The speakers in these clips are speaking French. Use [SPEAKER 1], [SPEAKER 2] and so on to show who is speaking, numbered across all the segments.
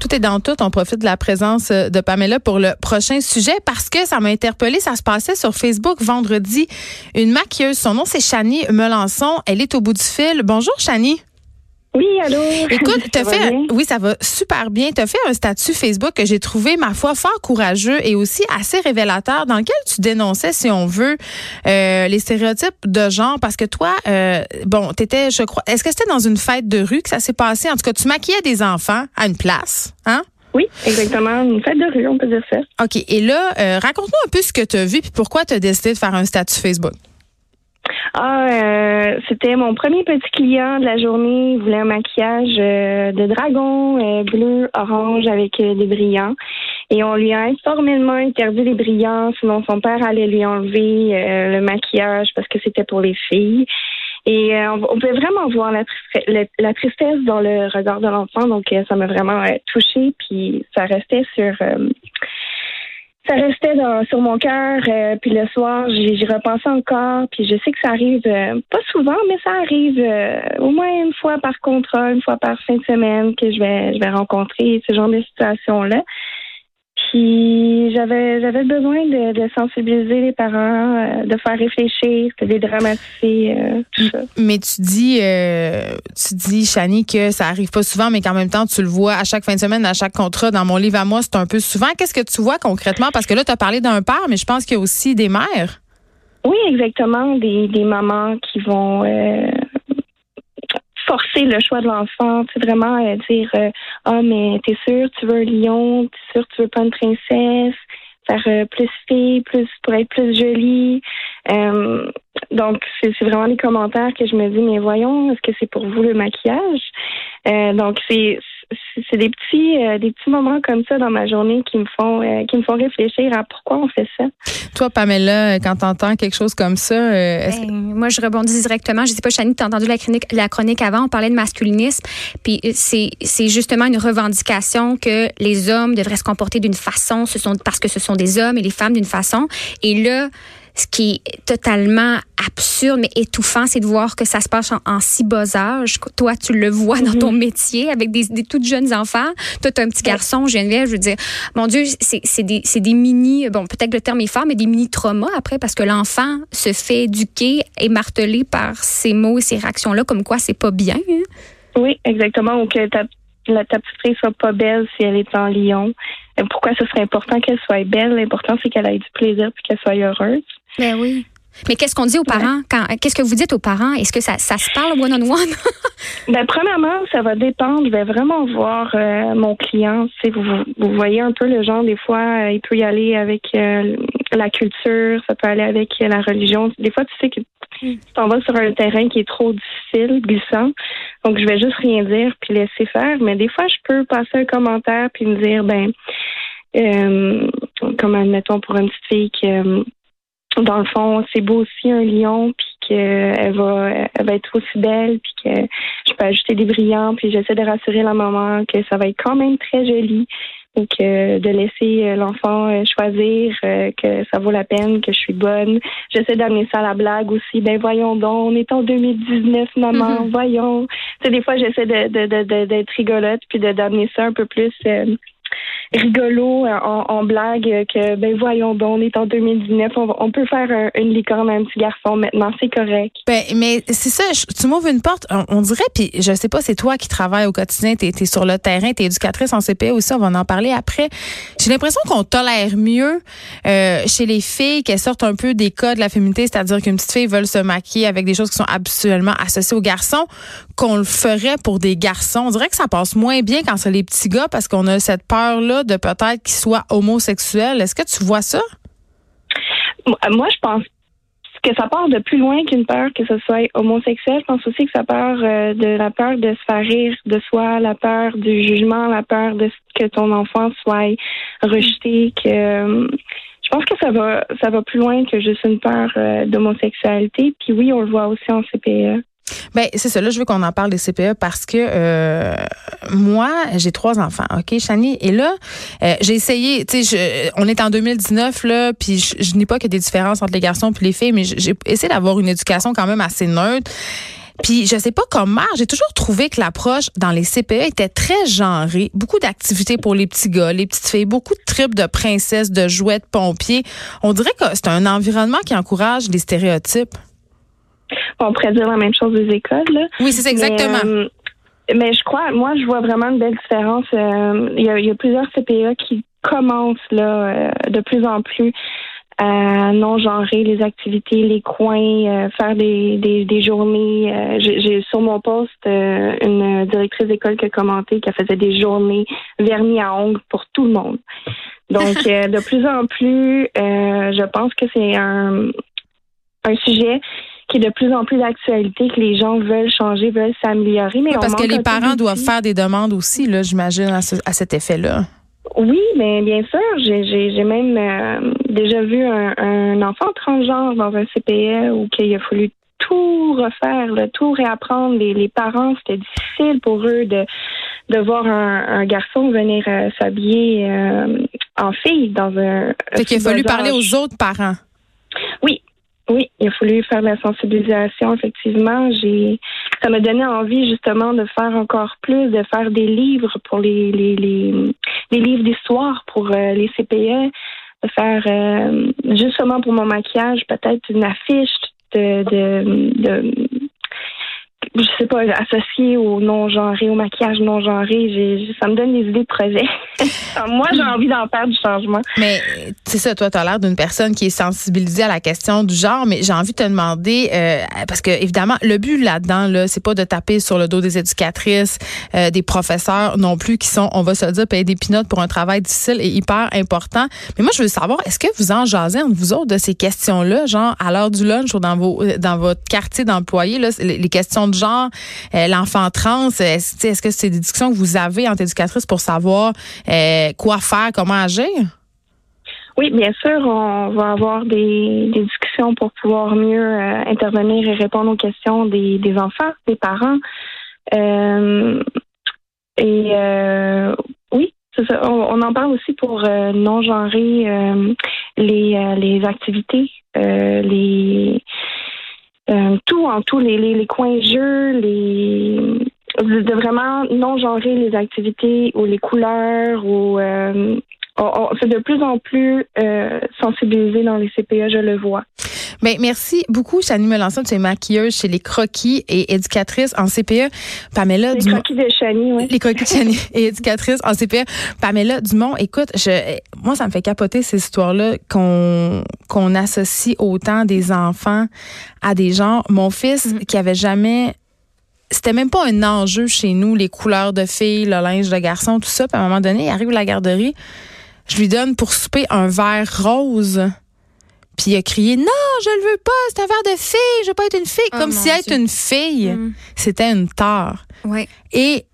[SPEAKER 1] Tout est dans tout. On profite de la présence de Pamela pour le prochain sujet parce que ça m'a interpellé. Ça se passait sur Facebook vendredi. Une maquilleuse, son nom c'est Chani Melançon. Elle est au bout du fil. Bonjour Chani.
[SPEAKER 2] Oui, allô.
[SPEAKER 1] Écoute, t'as fait, oui, ça va super bien. Tu as fait un statut Facebook que j'ai trouvé, ma foi, fort courageux et aussi assez révélateur dans lequel tu dénonçais, si on veut, euh, les stéréotypes de genre. Parce que toi, euh, bon, t'étais, je crois, est-ce que c'était dans une fête de rue que ça s'est passé? En tout cas, tu maquillais des enfants à une place, hein?
[SPEAKER 2] Oui, exactement. Une fête de rue, on peut dire ça.
[SPEAKER 1] OK. Et là, euh, raconte-nous un peu ce que tu as vu puis pourquoi tu as décidé de faire un statut Facebook.
[SPEAKER 2] Ah, euh, c'était mon premier petit client de la journée. Il voulait un maquillage euh, de dragon euh, bleu, orange avec des brillants. Et on lui a formellement interdit les brillants, sinon son père allait lui enlever le maquillage parce que c'était pour les filles. Et on, pouvait vraiment voir la, la, tristesse dans le regard de l'enfant, donc ça m'a vraiment touchée. Puis ça restait sur ça restait dans, sur mon cœur. Euh, puis le soir, j'y repensé encore. Puis je sais que ça arrive euh, pas souvent, mais ça arrive euh, au moins une fois par contrat, une fois par fin de semaine que je vais je vais rencontrer ce genre de situation là. Puis j'avais j'avais besoin de, sensibiliser les parents, euh, de faire réfléchir, de dédramatiser euh, tout ça.
[SPEAKER 1] Mais tu dis euh, tu dis Chani que ça arrive pas souvent mais qu'en même temps tu le vois à chaque fin de semaine, à chaque contrat dans mon livre à moi, c'est un peu souvent. Qu'est-ce que tu vois concrètement? Parce que là tu as parlé d'un père mais je pense qu'il y a aussi des mères.
[SPEAKER 2] Oui, exactement, des, des mamans qui vont forcer le choix de l'enfant, tu vraiment euh, dire euh, ah mais t'es sûr tu veux un lion, t'es sûr tu veux pas une princesse, faire euh, plus fille, plus pour être plus jolie? donc c'est vraiment les commentaires que je me dis mais voyons est-ce que c'est pour vous le maquillage? Donc c'est c'est des petits euh, des petits moments comme ça dans ma journée qui me font euh, qui me font réfléchir à pourquoi on fait ça.
[SPEAKER 1] Toi Pamela, quand tu entends quelque chose comme ça, euh,
[SPEAKER 3] ben, moi je rebondis directement, je sais pas Chani, tu as entendu la chronique la chronique avant, on parlait de masculinisme, puis c'est c'est justement une revendication que les hommes devraient se comporter d'une façon, ce sont parce que ce sont des hommes et les femmes d'une façon. Et là ce qui est totalement absurde, mais étouffant, c'est de voir que ça se passe en, si bas âge. Toi, tu le vois dans ton mhm. métier avec des, des toutes jeunes enfants. Toi, tu as un petit garçon, Geneviève, je veux dire, mon Dieu, c'est des, des mini, bon, peut-être que le terme est fort, mais des mini-traumas après, parce que l'enfant se fait éduquer et marteler par ces mots et ces réactions-là, comme quoi c'est pas bien. Hein.
[SPEAKER 2] Oui, exactement. Ou que ta, la, ta petite fille soit pas belle si elle est en lion. Pourquoi ce serait important qu'elle soit belle? L'important, c'est qu'elle ait du plaisir et qu'elle soit heureuse.
[SPEAKER 3] Ben oui. Mais qu'est-ce qu'on dit aux parents? qu'est-ce que vous dites aux parents? Est-ce que ça, ça se parle one-on-one?
[SPEAKER 2] ben, premièrement, ça va dépendre. Je vais vraiment voir euh, mon client. Vous voyez un peu le genre, des fois, euh, il peut y aller avec euh, la culture, ça peut aller avec la religion. Des fois, tu sais que tu t'en vas sur un terrain qui est trop difficile, glissant. Donc, je vais juste rien dire puis laisser faire. Mais des fois, je peux passer un commentaire puis me dire, ben, comme admettons pour une petite fille qui dans le fond, c'est beau aussi un lion, puis qu'elle va, elle va être aussi belle, puis que je peux ajouter des brillants, puis j'essaie de rassurer la maman que ça va être quand même très joli. Donc, de laisser euh, l'enfant euh, choisir euh, que ça vaut la peine, que je suis bonne. J'essaie d'amener ça à la blague aussi. Ben voyons donc, on est en 2019, maman, mm-hmm. voyons. Tu sais, des fois, j'essaie de, de, d'être rigolote puis de d'amener ça un peu plus rigolo euh, en, blague que ben voyons donc on est en 2019 on, peut faire une licorne à un petit garçon maintenant c'est correct.
[SPEAKER 1] Ben mais c'est ça tu m'ouvres une porte on, dirait puis je sais pas c'est toi qui travailles au quotidien tu es, sur le terrain tu es éducatrice en CPE aussi on va en parler après. J'ai l'impression qu'on tolère mieux euh, chez les filles qu'elles sortent un peu des codes de la féminité c'est-à-dire qu'une petite fille veut se maquiller avec des choses qui sont absolument associées aux garçons qu'on le ferait pour des garçons. On dirait que ça passe moins bien quand c'est les petits gars parce qu'on a cette peur de peut-être qu'il soit homosexuel. Est-ce que tu vois ça?
[SPEAKER 2] Moi, je pense que ça part de plus loin qu'une peur que ce soit homosexuel. Je pense aussi que ça part euh, de la peur de se faire rire de soi, la peur du jugement, la peur de que ton enfant soit rejeté, euh, je pense que ça va ça va plus loin que juste une peur euh, d'homosexualité. Puis oui, on le voit aussi en CPE.
[SPEAKER 1] Ben c'est ça. Là, je veux qu'on en parle des CPE parce que euh, moi, j'ai trois enfants. Ok, Chani. Et là, euh, j'ai essayé. Tu sais, on est en 2019 là, puis je, je dis pas qu'il y des différences entre les garçons et les filles, mais j'ai essayé d'avoir une éducation quand même assez neutre. Puis je sais pas comment, j'ai toujours trouvé que l'approche dans les CPE était très genrée, beaucoup d'activités pour les petits gars, les petites filles, beaucoup de tripes de princesses, de jouets, de pompiers. On dirait que c'est un environnement qui encourage les stéréotypes.
[SPEAKER 2] On pourrait dire la même chose des écoles. Là.
[SPEAKER 1] Oui, c'est exactement.
[SPEAKER 2] Mais, euh, mais, je crois, moi, je vois vraiment une belle différence. Euh, il y, a, y, a, plusieurs CPE qui commencent là euh, de plus en plus à non genrer les activités, les coins, faire des, des, des journées. J'ai sur mon poste une directrice d'école qui a commenté qu'elle faisait des journées vernis à ongles pour tout le monde. Donc, de plus en plus, je pense que c'est un, un sujet qui est de plus en plus d'actualité, que les gens veulent changer, veulent s'améliorer. Mais
[SPEAKER 1] parce que les parents doivent faire des demandes aussi, là, j'imagine, à, ce, à, cet effet-là.
[SPEAKER 2] Oui, mais bien sûr, j'ai même euh, déjà vu un, un, enfant transgenre dans un CPE où il a fallu tout refaire, là, tout réapprendre. Les, les parents, c'était difficile pour eux de, de voir un, un garçon venir euh, s'habiller euh, en fille dans un.
[SPEAKER 1] Fait qu'il a fallu parler aux autres parents.
[SPEAKER 2] Oui, oui, il a fallu faire de la sensibilisation, effectivement. J'ai ça m'a donné envie justement de faire encore plus, de faire des livres pour les les, les, les livres d'histoire pour euh, les CPE, de faire euh, justement pour mon maquillage, peut-être une affiche de, de je sais pas, associé au non-genré, au maquillage non-genré. Ça me donne des idées de projet. Moi, j'ai envie d'en faire du changement.
[SPEAKER 1] Mais c'est ça, toi, tu as l'air d'une personne qui est sensibilisée à la question du genre, mais j'ai envie de te demander, euh, parce que évidemment, le but là-dedans, là, c'est pas de taper sur le dos des éducatrices, euh, des professeurs non plus, qui sont, on va se dire, payer des pinottes pour un travail difficile et hyper important. Mais moi, je veux savoir, est-ce que vous en jasez entre vous autres de ces questions-là, genre à l'heure du lunch ou dans vos dans votre quartier d'employés, les questions de genre, euh, l'enfant trans, est-ce, est-ce que c'est des discussions que vous avez entre éducatrices pour savoir euh, quoi faire, comment agir?
[SPEAKER 2] Oui, bien sûr, on va avoir des, discussions pour pouvoir mieux euh, intervenir et répondre aux questions des, enfants, des parents. Euh, et euh, oui. On, en parle aussi pour non genrer les, les activités, les euh, tout en tout, les, les, les coins jeux, les de vraiment non genrer les activités ou les couleurs ou euh, c'est de plus en plus euh, sensibilisé dans les CPE, je le vois.
[SPEAKER 1] Bien, merci beaucoup, Chani Melançon. Tu es maquilleuse chez Les Croquis et éducatrice en CPE. Pamela
[SPEAKER 2] Les Croquis de Chani, oui.
[SPEAKER 1] Les Croquis de Chani et éducatrice en CPE. Pamela Dumont, écoute, je, moi, ça me fait capoter ces histoires-là qu'on qu'on associe autant des enfants à des gens. Mon fils, mm. qui avait jamais c'était même pas un enjeu chez nous, les couleurs de filles, le linge de garçon, tout ça. Puis à un moment donné, il arrive à la garderie, je lui donne pour souper un verre rose. Puis il a crié non, je le veux pas, c'est un verre de fille, je veux pas être une fille, oh comme si être une fille, mm. c'était une tare.
[SPEAKER 3] Ouais.
[SPEAKER 1] Et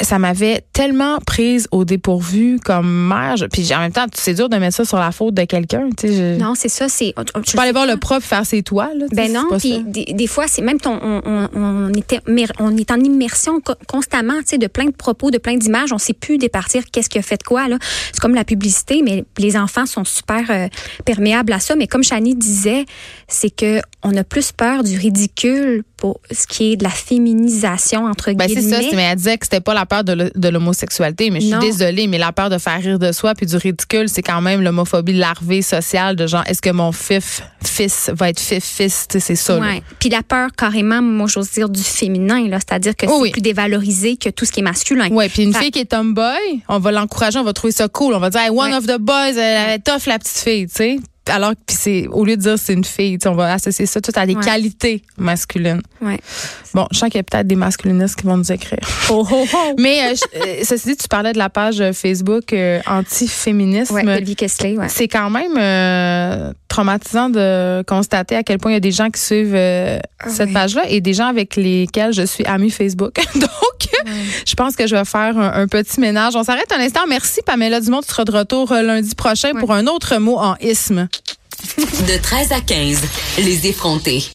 [SPEAKER 1] ça m'avait tellement prise au dépourvu comme mère. puis en même temps, c'est dur de mettre ça sur la faute de quelqu'un. Je...
[SPEAKER 3] Non, c'est ça. C'est.
[SPEAKER 1] Tu peux aller voir le prof faire ses toiles.
[SPEAKER 3] Ben non. Puis des, des, fois, c'est même ton. On, on, on, était, on est en immersion constamment, tu sais, de plein de propos, de plein d'images. On sait plus départir qu'est-ce qui a fait de quoi là. C'est comme la publicité, mais les enfants sont super euh, perméables à ça. Mais comme Chani disait, c'est que on a plus peur du ridicule pour ce qui est de la féminisation entre
[SPEAKER 1] ben,
[SPEAKER 3] guillemets.
[SPEAKER 1] C'est ça. Mais elle disait que c'était pas la peur de l'homosexualité, mais je suis désolée, mais la peur de faire rire de soi puis du ridicule, c'est quand même l'homophobie larvée sociale de genre, est-ce que mon fif, fils va être fif, fils, c'est ça.
[SPEAKER 3] Ouais. Puis la peur carrément, moi j'ose dire du féminin, là, c'est-à-dire que c'est plus dévalorisé que tout ce qui est masculin.
[SPEAKER 1] Oui, puis une fille qui est tomboy, on va l'encourager, on va trouver ça cool, on va dire, one of the boys, elle est tough la petite fille, tu sais alors puis c'est au lieu de dire c'est une fille, on va associer ça tout à des qualités masculines.
[SPEAKER 3] Ouais.
[SPEAKER 1] Bon, je sens qu'il y a peut-être des masculinistes qui vont nous écrire.
[SPEAKER 3] Oh, oh, oh.
[SPEAKER 1] Mais euh, euh, ceci dit, tu parlais de la page Facebook euh, anti-féminisme.
[SPEAKER 3] Ouais, ouais.
[SPEAKER 1] C'est quand même traumatisant de constater à quel point il y a des gens qui suivent euh,
[SPEAKER 3] Ah
[SPEAKER 1] cette
[SPEAKER 3] oui.
[SPEAKER 1] page-là et des gens avec lesquels je suis amie Facebook. Donc, je pense que je vais faire un, un petit ménage. On s'arrête un instant. Merci, Pamela Dumont. Tu seras de retour euh, lundi prochain pour un autre mot en isme.
[SPEAKER 4] De 13 à 15, les effrontés.